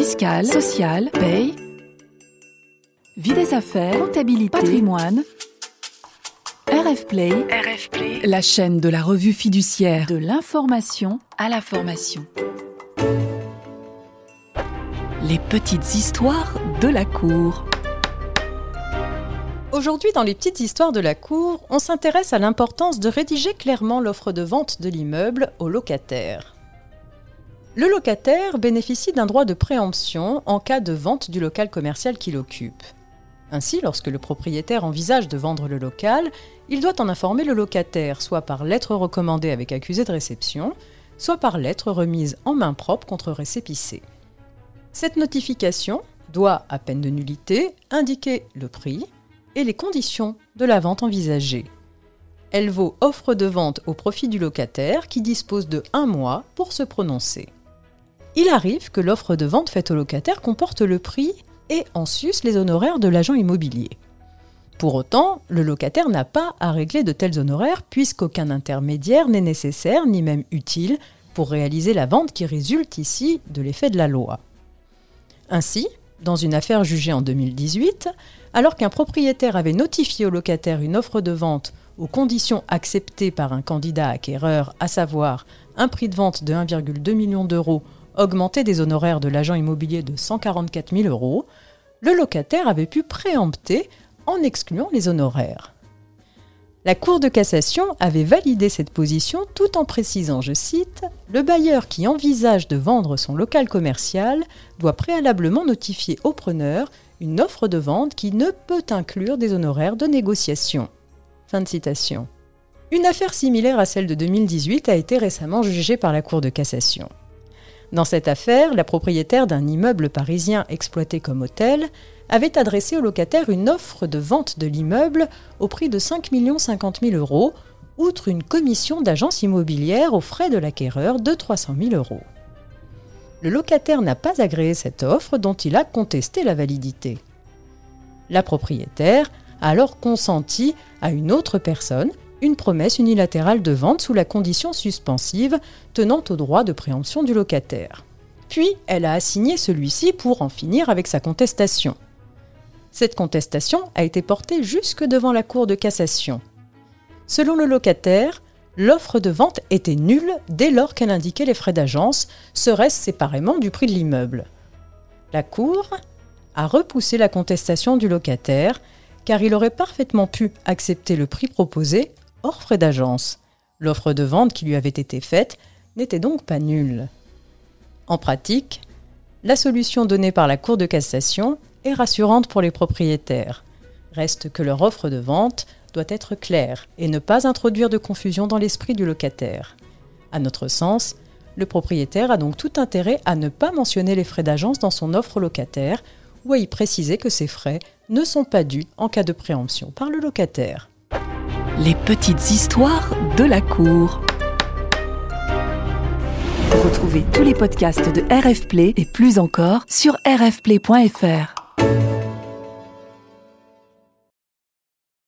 fiscale, sociale, paye, vie des affaires, comptabilité, patrimoine. RF Play, RF Play, la chaîne de la revue fiduciaire de l'information à la formation. Les petites histoires de la cour. Aujourd'hui, dans les petites histoires de la cour, on s'intéresse à l'importance de rédiger clairement l'offre de vente de l'immeuble au locataire. Le locataire bénéficie d'un droit de préemption en cas de vente du local commercial qu'il occupe. Ainsi, lorsque le propriétaire envisage de vendre le local, il doit en informer le locataire, soit par lettre recommandée avec accusé de réception, soit par lettre remise en main propre contre récépissé. Cette notification doit, à peine de nullité, indiquer le prix et les conditions de la vente envisagée. Elle vaut offre de vente au profit du locataire qui dispose de un mois pour se prononcer. Il arrive que l'offre de vente faite au locataire comporte le prix et en sus les honoraires de l'agent immobilier. Pour autant, le locataire n'a pas à régler de tels honoraires puisqu'aucun intermédiaire n'est nécessaire ni même utile pour réaliser la vente qui résulte ici de l'effet de la loi. Ainsi, dans une affaire jugée en 2018, alors qu'un propriétaire avait notifié au locataire une offre de vente aux conditions acceptées par un candidat acquéreur, à savoir un prix de vente de 1,2 million d'euros augmenté des honoraires de l'agent immobilier de 144 000 euros, le locataire avait pu préempter en excluant les honoraires. La Cour de cassation avait validé cette position tout en précisant, je cite, Le bailleur qui envisage de vendre son local commercial doit préalablement notifier au preneur une offre de vente qui ne peut inclure des honoraires de négociation. Fin de citation. Une affaire similaire à celle de 2018 a été récemment jugée par la Cour de cassation. Dans cette affaire, la propriétaire d'un immeuble parisien exploité comme hôtel avait adressé au locataire une offre de vente de l'immeuble au prix de 5 50 000 euros, outre une commission d'agence immobilière aux frais de l'acquéreur de 300 000 euros. Le locataire n'a pas agréé cette offre dont il a contesté la validité. La propriétaire a alors consenti à une autre personne une promesse unilatérale de vente sous la condition suspensive tenant au droit de préemption du locataire. Puis, elle a assigné celui-ci pour en finir avec sa contestation. Cette contestation a été portée jusque devant la Cour de cassation. Selon le locataire, l'offre de vente était nulle dès lors qu'elle indiquait les frais d'agence, serait-ce séparément du prix de l'immeuble. La Cour a repoussé la contestation du locataire car il aurait parfaitement pu accepter le prix proposé hors frais d'agence. L'offre de vente qui lui avait été faite n'était donc pas nulle. En pratique, la solution donnée par la Cour de cassation est rassurante pour les propriétaires. Reste que leur offre de vente doit être claire et ne pas introduire de confusion dans l'esprit du locataire. À notre sens, le propriétaire a donc tout intérêt à ne pas mentionner les frais d'agence dans son offre locataire ou à y préciser que ces frais ne sont pas dus en cas de préemption par le locataire. Les petites histoires de la cour. Retrouvez tous les podcasts de RF Play et plus encore sur rfplay.fr.